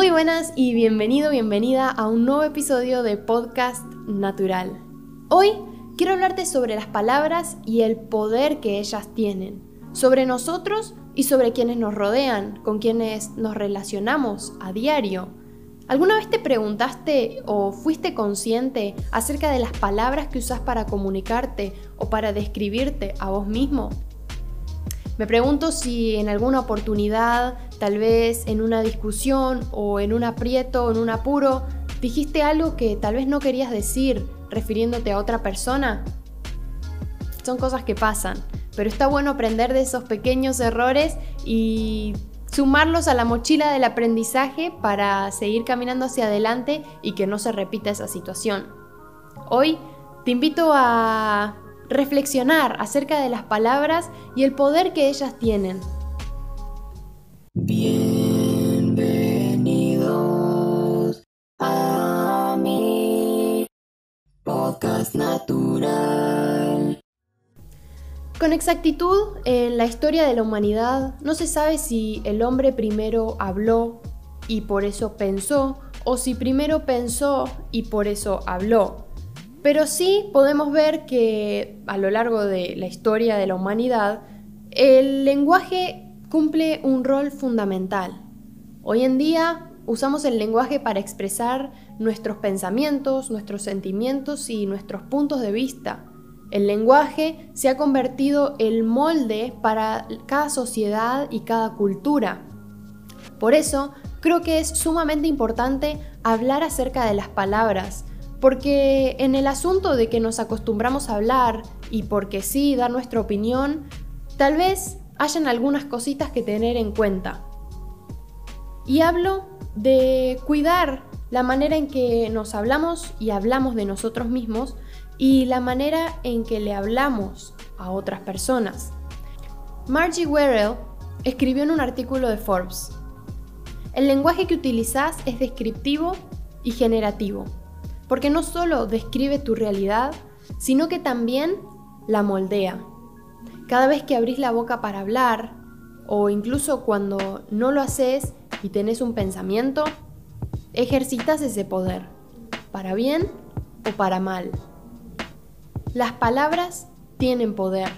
Muy buenas y bienvenido, bienvenida a un nuevo episodio de Podcast Natural. Hoy quiero hablarte sobre las palabras y el poder que ellas tienen, sobre nosotros y sobre quienes nos rodean, con quienes nos relacionamos a diario. ¿Alguna vez te preguntaste o fuiste consciente acerca de las palabras que usas para comunicarte o para describirte a vos mismo? Me pregunto si en alguna oportunidad, tal vez en una discusión o en un aprieto o en un apuro, dijiste algo que tal vez no querías decir refiriéndote a otra persona. Son cosas que pasan, pero está bueno aprender de esos pequeños errores y sumarlos a la mochila del aprendizaje para seguir caminando hacia adelante y que no se repita esa situación. Hoy te invito a reflexionar acerca de las palabras y el poder que ellas tienen. Bienvenidos a mi podcast natural. Con exactitud, en la historia de la humanidad no se sabe si el hombre primero habló y por eso pensó, o si primero pensó y por eso habló. Pero sí podemos ver que a lo largo de la historia de la humanidad, el lenguaje cumple un rol fundamental. Hoy en día usamos el lenguaje para expresar nuestros pensamientos, nuestros sentimientos y nuestros puntos de vista. El lenguaje se ha convertido el molde para cada sociedad y cada cultura. Por eso, creo que es sumamente importante hablar acerca de las palabras, porque en el asunto de que nos acostumbramos a hablar y porque sí dar nuestra opinión, tal vez hayan algunas cositas que tener en cuenta. Y hablo de cuidar la manera en que nos hablamos y hablamos de nosotros mismos y la manera en que le hablamos a otras personas. Margie Werrell escribió en un artículo de Forbes, el lenguaje que utilizas es descriptivo y generativo porque no solo describe tu realidad, sino que también la moldea. Cada vez que abrís la boca para hablar, o incluso cuando no lo haces y tenés un pensamiento, ejercitas ese poder, para bien o para mal. Las palabras tienen poder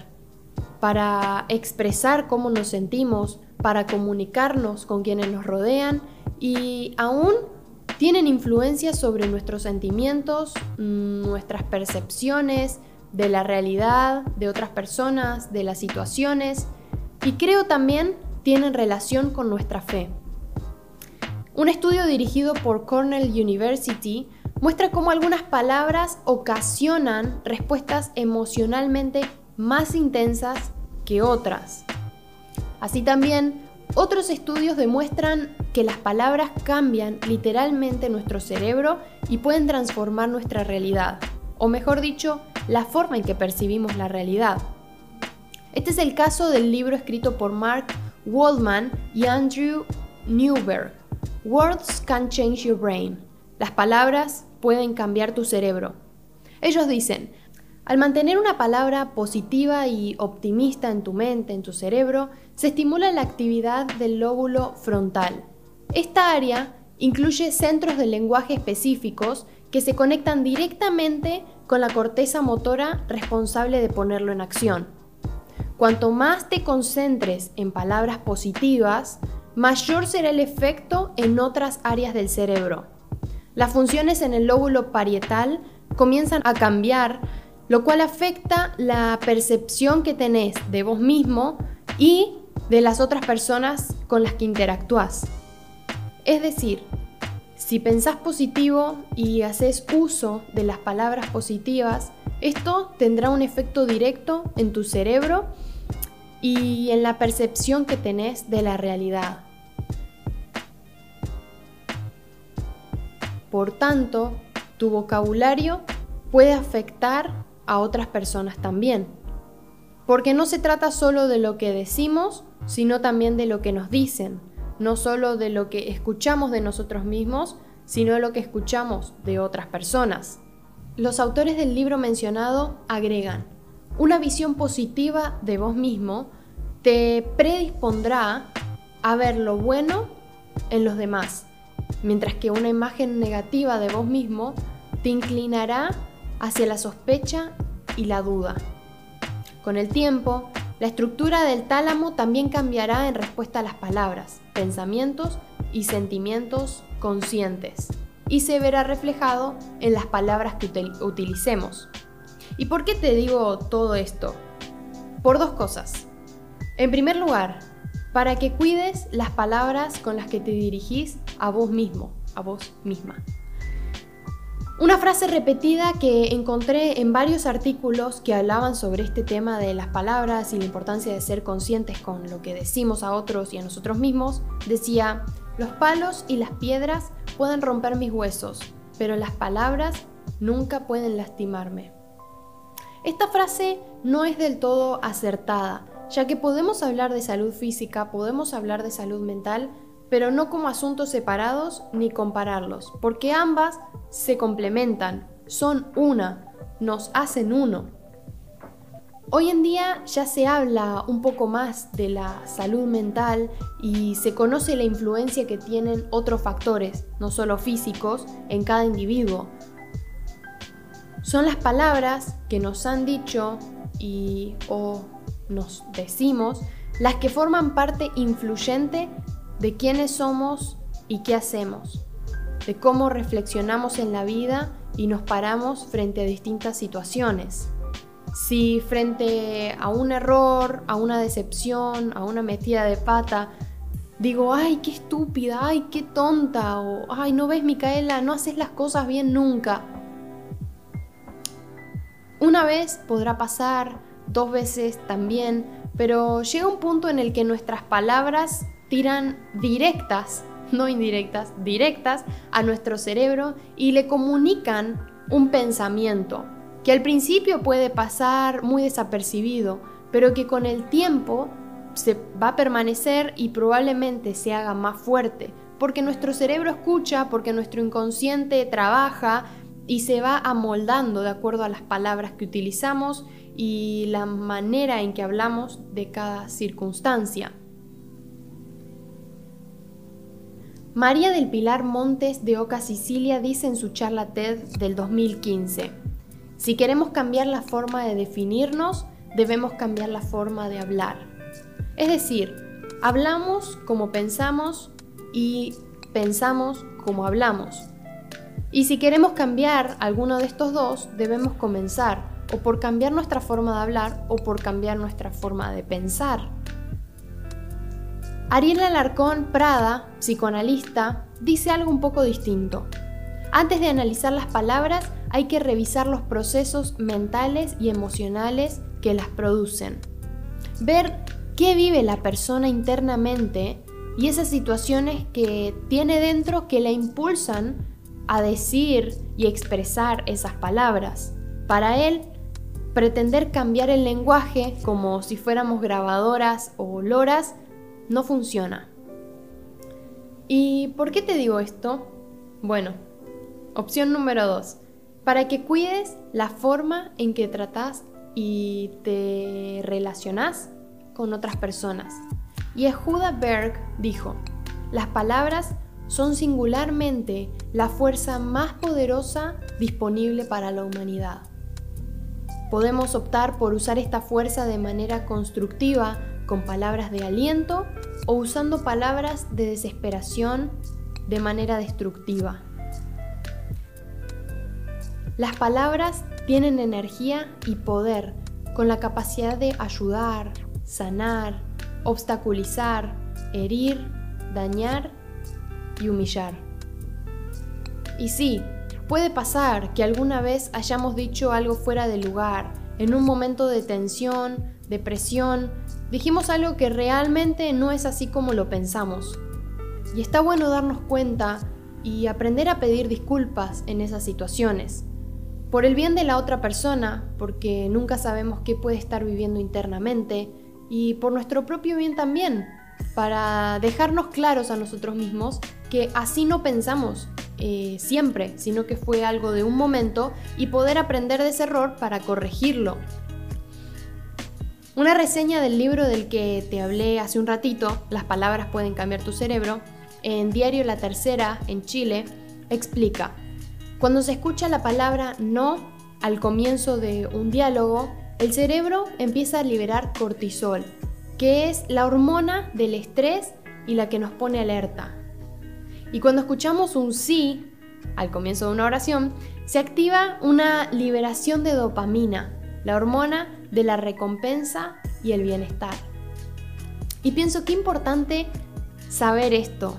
para expresar cómo nos sentimos, para comunicarnos con quienes nos rodean y aún tienen influencia sobre nuestros sentimientos, nuestras percepciones de la realidad, de otras personas, de las situaciones y creo también tienen relación con nuestra fe. Un estudio dirigido por Cornell University muestra cómo algunas palabras ocasionan respuestas emocionalmente más intensas que otras. Así también, otros estudios demuestran que las palabras cambian literalmente nuestro cerebro y pueden transformar nuestra realidad, o mejor dicho, la forma en que percibimos la realidad. Este es el caso del libro escrito por Mark Waldman y Andrew Newberg, Words Can Change Your Brain. Las palabras pueden cambiar tu cerebro. Ellos dicen, al mantener una palabra positiva y optimista en tu mente, en tu cerebro, se estimula la actividad del lóbulo frontal. Esta área incluye centros de lenguaje específicos que se conectan directamente con la corteza motora responsable de ponerlo en acción. Cuanto más te concentres en palabras positivas, mayor será el efecto en otras áreas del cerebro. Las funciones en el lóbulo parietal comienzan a cambiar lo cual afecta la percepción que tenés de vos mismo y de las otras personas con las que interactúas. Es decir, si pensás positivo y haces uso de las palabras positivas, esto tendrá un efecto directo en tu cerebro y en la percepción que tenés de la realidad. Por tanto, tu vocabulario puede afectar a otras personas también. Porque no se trata solo de lo que decimos, sino también de lo que nos dicen, no solo de lo que escuchamos de nosotros mismos, sino de lo que escuchamos de otras personas. Los autores del libro mencionado agregan, una visión positiva de vos mismo te predispondrá a ver lo bueno en los demás mientras que una imagen negativa de vos mismo te inclinará hacia la sospecha y la duda. Con el tiempo, la estructura del tálamo también cambiará en respuesta a las palabras, pensamientos y sentimientos conscientes y se verá reflejado en las palabras que utilicemos. ¿Y por qué te digo todo esto? Por dos cosas. En primer lugar, para que cuides las palabras con las que te dirigís a vos mismo, a vos misma. Una frase repetida que encontré en varios artículos que hablaban sobre este tema de las palabras y la importancia de ser conscientes con lo que decimos a otros y a nosotros mismos, decía, los palos y las piedras pueden romper mis huesos, pero las palabras nunca pueden lastimarme. Esta frase no es del todo acertada, ya que podemos hablar de salud física, podemos hablar de salud mental, pero no como asuntos separados ni compararlos, porque ambas se complementan, son una, nos hacen uno. Hoy en día ya se habla un poco más de la salud mental y se conoce la influencia que tienen otros factores, no solo físicos, en cada individuo. Son las palabras que nos han dicho y o nos decimos las que forman parte influyente de quiénes somos y qué hacemos, de cómo reflexionamos en la vida y nos paramos frente a distintas situaciones. Si frente a un error, a una decepción, a una metida de pata, digo, ay, qué estúpida, ay, qué tonta, o ay, no ves, Micaela, no haces las cosas bien nunca. Una vez podrá pasar, dos veces también, pero llega un punto en el que nuestras palabras tiran directas, no indirectas, directas a nuestro cerebro y le comunican un pensamiento, que al principio puede pasar muy desapercibido, pero que con el tiempo se va a permanecer y probablemente se haga más fuerte, porque nuestro cerebro escucha, porque nuestro inconsciente trabaja y se va amoldando de acuerdo a las palabras que utilizamos y la manera en que hablamos de cada circunstancia. María del Pilar Montes de Oca Sicilia dice en su charla TED del 2015, si queremos cambiar la forma de definirnos, debemos cambiar la forma de hablar. Es decir, hablamos como pensamos y pensamos como hablamos. Y si queremos cambiar alguno de estos dos, debemos comenzar o por cambiar nuestra forma de hablar o por cambiar nuestra forma de pensar. Ariel Alarcón Prada, psicoanalista, dice algo un poco distinto. Antes de analizar las palabras, hay que revisar los procesos mentales y emocionales que las producen. Ver qué vive la persona internamente y esas situaciones que tiene dentro que la impulsan a decir y expresar esas palabras. Para él, pretender cambiar el lenguaje como si fuéramos grabadoras o loras no funciona. ¿Y por qué te digo esto? Bueno, opción número 2 para que cuides la forma en que tratas y te relacionas con otras personas. Yehuda Berg dijo, las palabras son singularmente la fuerza más poderosa disponible para la humanidad. Podemos optar por usar esta fuerza de manera constructiva con palabras de aliento o usando palabras de desesperación de manera destructiva. Las palabras tienen energía y poder con la capacidad de ayudar, sanar, obstaculizar, herir, dañar y humillar. Y sí, puede pasar que alguna vez hayamos dicho algo fuera de lugar, en un momento de tensión, depresión, dijimos algo que realmente no es así como lo pensamos. Y está bueno darnos cuenta y aprender a pedir disculpas en esas situaciones por el bien de la otra persona, porque nunca sabemos qué puede estar viviendo internamente, y por nuestro propio bien también, para dejarnos claros a nosotros mismos que así no pensamos eh, siempre, sino que fue algo de un momento y poder aprender de ese error para corregirlo. Una reseña del libro del que te hablé hace un ratito, Las palabras pueden cambiar tu cerebro, en Diario La Tercera, en Chile, explica, cuando se escucha la palabra no al comienzo de un diálogo, el cerebro empieza a liberar cortisol, que es la hormona del estrés y la que nos pone alerta. Y cuando escuchamos un sí al comienzo de una oración, se activa una liberación de dopamina, la hormona de la recompensa y el bienestar. Y pienso que importante saber esto,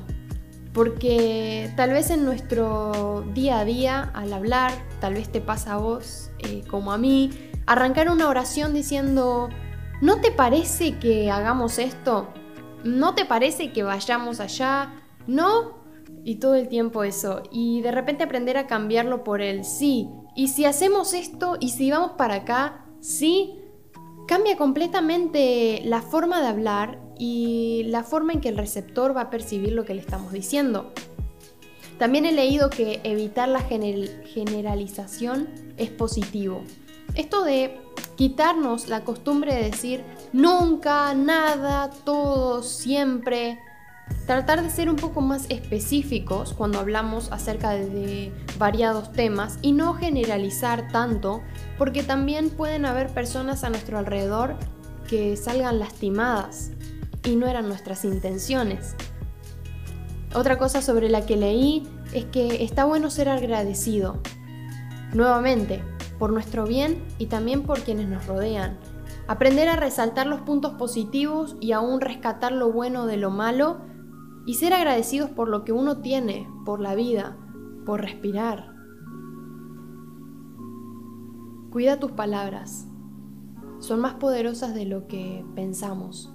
porque tal vez en nuestro día a día, al hablar, tal vez te pasa a vos eh, como a mí, arrancar una oración diciendo, ¿no te parece que hagamos esto? ¿No te parece que vayamos allá? ¿No? Y todo el tiempo eso. Y de repente aprender a cambiarlo por el sí. Y si hacemos esto y si vamos para acá, sí, cambia completamente la forma de hablar y la forma en que el receptor va a percibir lo que le estamos diciendo. También he leído que evitar la generalización es positivo. Esto de quitarnos la costumbre de decir nunca, nada, todo, siempre. Tratar de ser un poco más específicos cuando hablamos acerca de variados temas y no generalizar tanto porque también pueden haber personas a nuestro alrededor que salgan lastimadas y no eran nuestras intenciones. Otra cosa sobre la que leí es que está bueno ser agradecido. Nuevamente, por nuestro bien y también por quienes nos rodean. Aprender a resaltar los puntos positivos y aún rescatar lo bueno de lo malo y ser agradecidos por lo que uno tiene, por la vida, por respirar. Cuida tus palabras. Son más poderosas de lo que pensamos.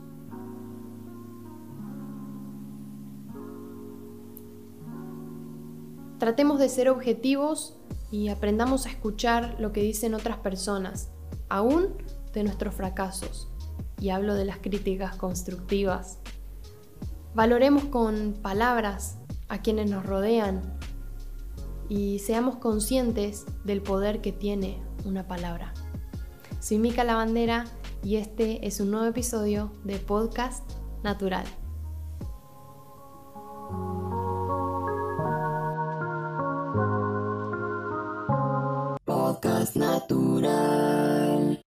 Tratemos de ser objetivos y aprendamos a escuchar lo que dicen otras personas, aún de nuestros fracasos. Y hablo de las críticas constructivas. Valoremos con palabras a quienes nos rodean y seamos conscientes del poder que tiene una palabra. Soy Mica Lavandera y este es un nuevo episodio de Podcast Natural. Podcast Natural.